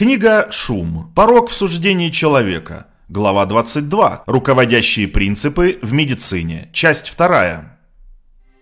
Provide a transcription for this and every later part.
Книга «Шум. Порог в суждении человека». Глава 22. Руководящие принципы в медицине. Часть 2.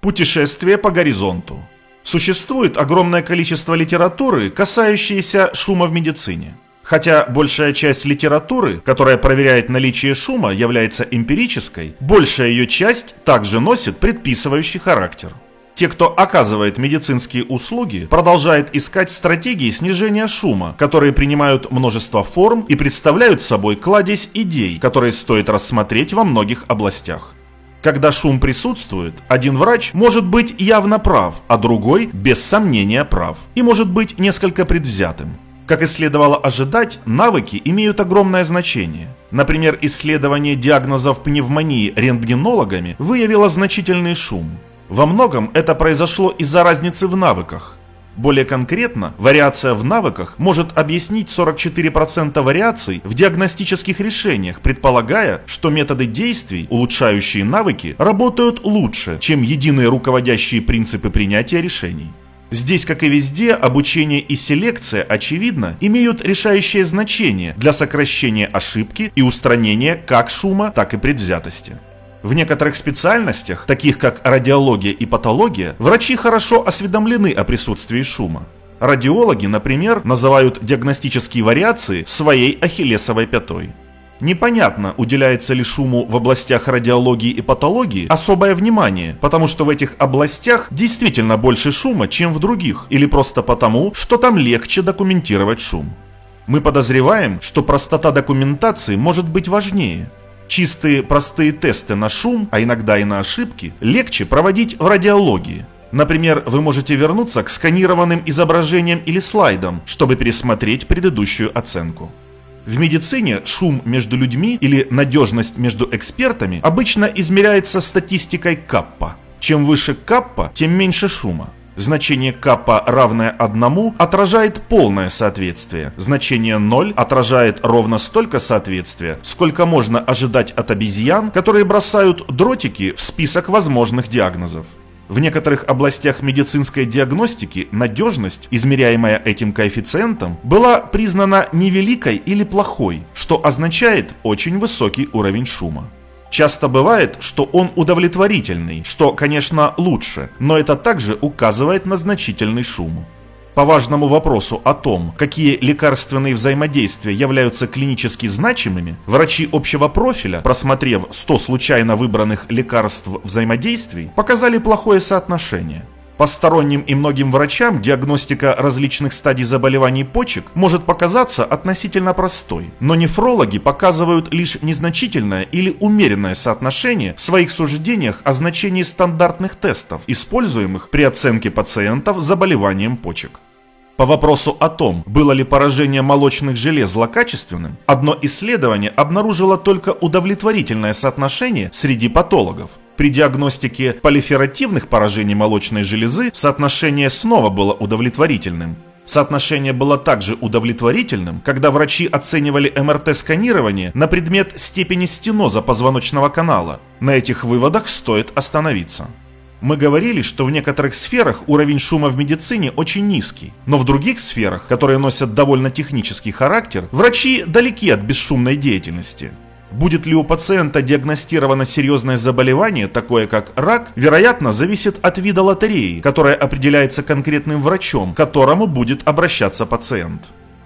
Путешествие по горизонту. Существует огромное количество литературы, касающейся шума в медицине. Хотя большая часть литературы, которая проверяет наличие шума, является эмпирической, большая ее часть также носит предписывающий характер. Те, кто оказывает медицинские услуги, продолжают искать стратегии снижения шума, которые принимают множество форм и представляют собой кладезь идей, которые стоит рассмотреть во многих областях. Когда шум присутствует, один врач может быть явно прав, а другой без сомнения прав и может быть несколько предвзятым. Как и следовало ожидать, навыки имеют огромное значение. Например, исследование диагнозов пневмонии рентгенологами выявило значительный шум. Во многом это произошло из-за разницы в навыках. Более конкретно, вариация в навыках может объяснить 44% вариаций в диагностических решениях, предполагая, что методы действий, улучшающие навыки, работают лучше, чем единые руководящие принципы принятия решений. Здесь, как и везде, обучение и селекция, очевидно, имеют решающее значение для сокращения ошибки и устранения как шума, так и предвзятости. В некоторых специальностях, таких как радиология и патология, врачи хорошо осведомлены о присутствии шума. Радиологи, например, называют диагностические вариации своей ахиллесовой пятой. Непонятно, уделяется ли шуму в областях радиологии и патологии особое внимание, потому что в этих областях действительно больше шума, чем в других, или просто потому, что там легче документировать шум. Мы подозреваем, что простота документации может быть важнее – Чистые простые тесты на шум, а иногда и на ошибки, легче проводить в радиологии. Например, вы можете вернуться к сканированным изображениям или слайдам, чтобы пересмотреть предыдущую оценку. В медицине шум между людьми или надежность между экспертами обычно измеряется статистикой каппа. Чем выше каппа, тем меньше шума. Значение капа равное 1 отражает полное соответствие. Значение 0 отражает ровно столько соответствия, сколько можно ожидать от обезьян, которые бросают дротики в список возможных диагнозов. В некоторых областях медицинской диагностики надежность, измеряемая этим коэффициентом, была признана невеликой или плохой, что означает очень высокий уровень шума. Часто бывает, что он удовлетворительный, что, конечно, лучше, но это также указывает на значительный шум. По важному вопросу о том, какие лекарственные взаимодействия являются клинически значимыми, врачи общего профиля, просмотрев 100 случайно выбранных лекарств взаимодействий, показали плохое соотношение – Посторонним и многим врачам диагностика различных стадий заболеваний почек может показаться относительно простой, но нефрологи показывают лишь незначительное или умеренное соотношение в своих суждениях о значении стандартных тестов, используемых при оценке пациентов с заболеванием почек. По вопросу о том, было ли поражение молочных желез злокачественным, одно исследование обнаружило только удовлетворительное соотношение среди патологов – при диагностике полиферативных поражений молочной железы соотношение снова было удовлетворительным. Соотношение было также удовлетворительным, когда врачи оценивали МРТ-сканирование на предмет степени стеноза позвоночного канала. На этих выводах стоит остановиться. Мы говорили, что в некоторых сферах уровень шума в медицине очень низкий, но в других сферах, которые носят довольно технический характер, врачи далеки от бесшумной деятельности. Будет ли у пациента диагностировано серьезное заболевание, такое как рак, вероятно, зависит от вида лотереи, которая определяется конкретным врачом, к которому будет обращаться пациент.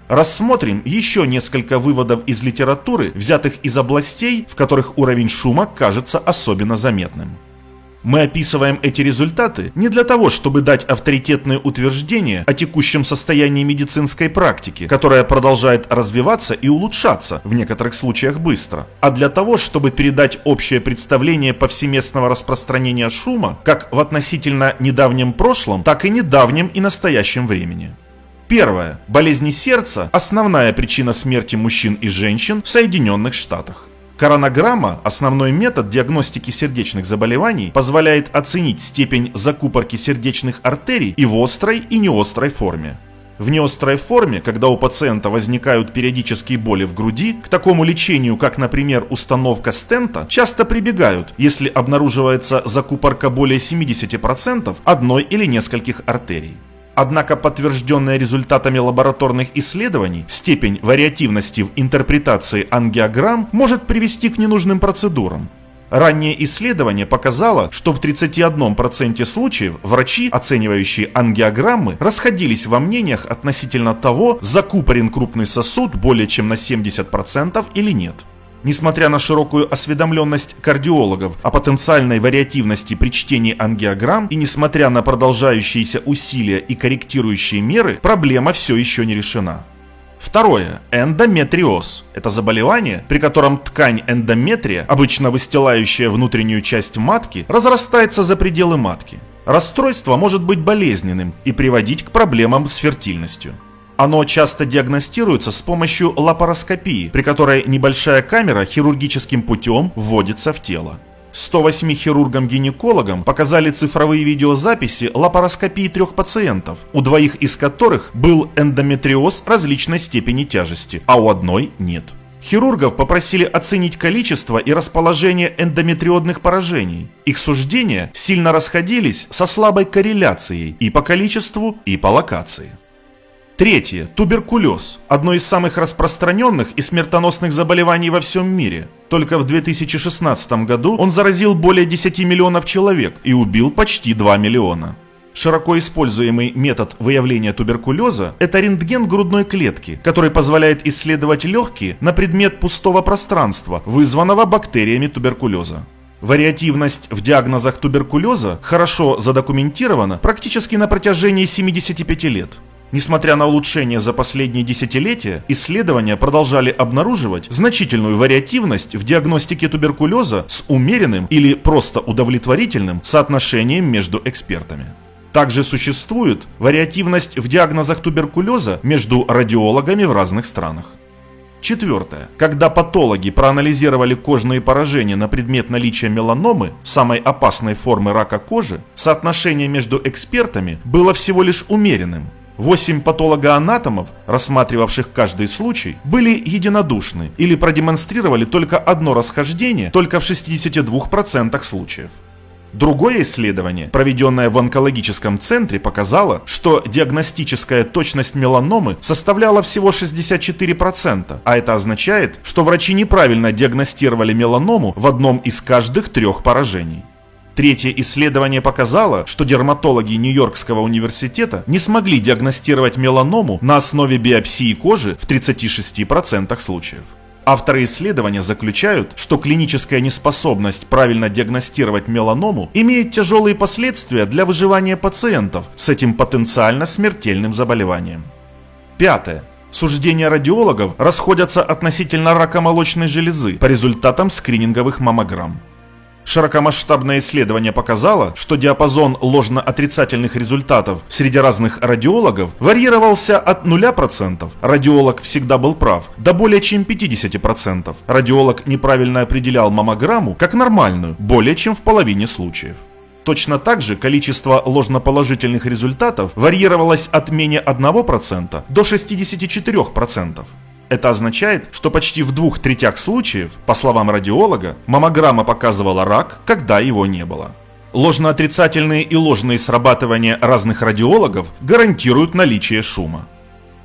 Рассмотрим еще несколько выводов из литературы, взятых из областей, в которых уровень шума кажется особенно заметным. Мы описываем эти результаты не для того, чтобы дать авторитетное утверждение о текущем состоянии медицинской практики, которая продолжает развиваться и улучшаться, в некоторых случаях быстро, а для того, чтобы передать общее представление повсеместного распространения шума как в относительно недавнем прошлом, так и недавнем и настоящем времени. Первое. Болезни сердца – основная причина смерти мужчин и женщин в Соединенных Штатах. Коронограмма, основной метод диагностики сердечных заболеваний, позволяет оценить степень закупорки сердечных артерий и в острой, и неострой форме. В неострой форме, когда у пациента возникают периодические боли в груди, к такому лечению, как, например, установка стента, часто прибегают, если обнаруживается закупорка более 70% одной или нескольких артерий. Однако подтвержденная результатами лабораторных исследований степень вариативности в интерпретации ангиограмм может привести к ненужным процедурам. Раннее исследование показало, что в 31% случаев врачи, оценивающие ангиограммы, расходились во мнениях относительно того, закупорен крупный сосуд более чем на 70% или нет. Несмотря на широкую осведомленность кардиологов о потенциальной вариативности при чтении ангиограмм и несмотря на продолжающиеся усилия и корректирующие меры, проблема все еще не решена. Второе. Эндометриоз. Это заболевание, при котором ткань эндометрия, обычно выстилающая внутреннюю часть матки, разрастается за пределы матки. Расстройство может быть болезненным и приводить к проблемам с фертильностью. Оно часто диагностируется с помощью лапароскопии, при которой небольшая камера хирургическим путем вводится в тело. 108 хирургам-гинекологам показали цифровые видеозаписи лапароскопии трех пациентов, у двоих из которых был эндометриоз различной степени тяжести, а у одной нет. Хирургов попросили оценить количество и расположение эндометриодных поражений. Их суждения сильно расходились со слабой корреляцией и по количеству, и по локации. Третье. Туберкулез. Одно из самых распространенных и смертоносных заболеваний во всем мире. Только в 2016 году он заразил более 10 миллионов человек и убил почти 2 миллиона. Широко используемый метод выявления туберкулеза – это рентген грудной клетки, который позволяет исследовать легкие на предмет пустого пространства, вызванного бактериями туберкулеза. Вариативность в диагнозах туберкулеза хорошо задокументирована практически на протяжении 75 лет. Несмотря на улучшение за последние десятилетия, исследования продолжали обнаруживать значительную вариативность в диагностике туберкулеза с умеренным или просто удовлетворительным соотношением между экспертами. Также существует вариативность в диагнозах туберкулеза между радиологами в разных странах. Четвертое. Когда патологи проанализировали кожные поражения на предмет наличия меланомы, самой опасной формы рака кожи, соотношение между экспертами было всего лишь умеренным Восемь патологоанатомов, рассматривавших каждый случай, были единодушны или продемонстрировали только одно расхождение только в 62% случаев. Другое исследование, проведенное в онкологическом центре, показало, что диагностическая точность меланомы составляла всего 64%, а это означает, что врачи неправильно диагностировали меланому в одном из каждых трех поражений. Третье исследование показало, что дерматологи Нью-Йоркского университета не смогли диагностировать меланому на основе биопсии кожи в 36% случаев. Авторы исследования заключают, что клиническая неспособность правильно диагностировать меланому имеет тяжелые последствия для выживания пациентов с этим потенциально смертельным заболеванием. Пятое. Суждения радиологов расходятся относительно рака молочной железы по результатам скрининговых маммограмм. Широкомасштабное исследование показало, что диапазон ложно-отрицательных результатов среди разных радиологов варьировался от 0%, радиолог всегда был прав, до более чем 50%. Радиолог неправильно определял маммограмму как нормальную, более чем в половине случаев. Точно так же количество ложноположительных результатов варьировалось от менее 1% до 64%. Это означает, что почти в двух третях случаев, по словам радиолога, маммограмма показывала рак, когда его не было. Ложноотрицательные и ложные срабатывания разных радиологов гарантируют наличие шума.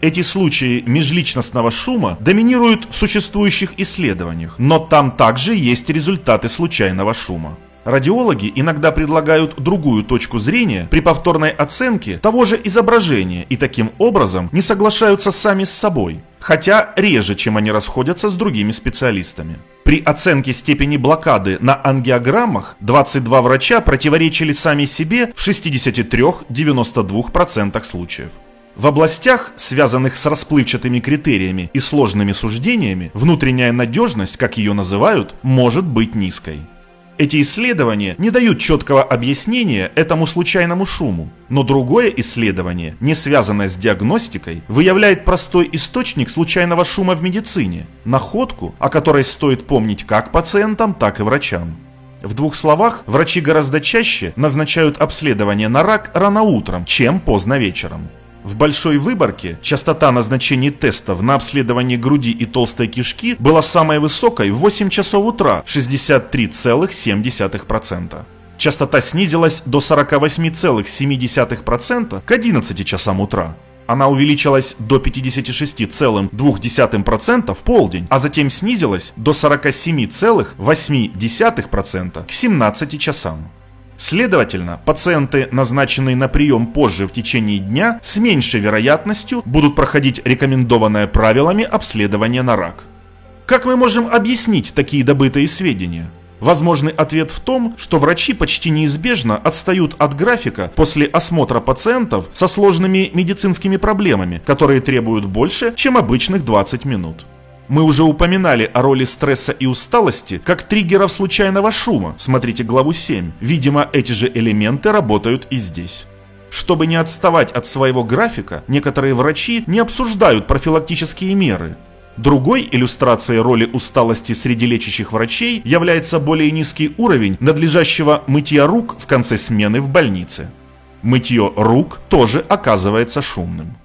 Эти случаи межличностного шума доминируют в существующих исследованиях, но там также есть результаты случайного шума. Радиологи иногда предлагают другую точку зрения при повторной оценке того же изображения и таким образом не соглашаются сами с собой, хотя реже, чем они расходятся с другими специалистами. При оценке степени блокады на ангиограммах 22 врача противоречили сами себе в 63-92% случаев. В областях, связанных с расплывчатыми критериями и сложными суждениями, внутренняя надежность, как ее называют, может быть низкой. Эти исследования не дают четкого объяснения этому случайному шуму, но другое исследование, не связанное с диагностикой, выявляет простой источник случайного шума в медицине, находку, о которой стоит помнить как пациентам, так и врачам. В двух словах, врачи гораздо чаще назначают обследование на рак рано утром, чем поздно вечером. В большой выборке частота назначений тестов на обследование груди и толстой кишки была самой высокой в 8 часов утра 63,7%. Частота снизилась до 48,7% к 11 часам утра. Она увеличилась до 56,2% в полдень, а затем снизилась до 47,8% к 17 часам. Следовательно, пациенты, назначенные на прием позже в течение дня, с меньшей вероятностью будут проходить рекомендованное правилами обследование на рак. Как мы можем объяснить такие добытые сведения? Возможный ответ в том, что врачи почти неизбежно отстают от графика после осмотра пациентов со сложными медицинскими проблемами, которые требуют больше, чем обычных 20 минут. Мы уже упоминали о роли стресса и усталости как триггеров случайного шума, смотрите главу 7. Видимо, эти же элементы работают и здесь. Чтобы не отставать от своего графика, некоторые врачи не обсуждают профилактические меры. Другой иллюстрацией роли усталости среди лечащих врачей является более низкий уровень надлежащего мытья рук в конце смены в больнице. Мытье рук тоже оказывается шумным.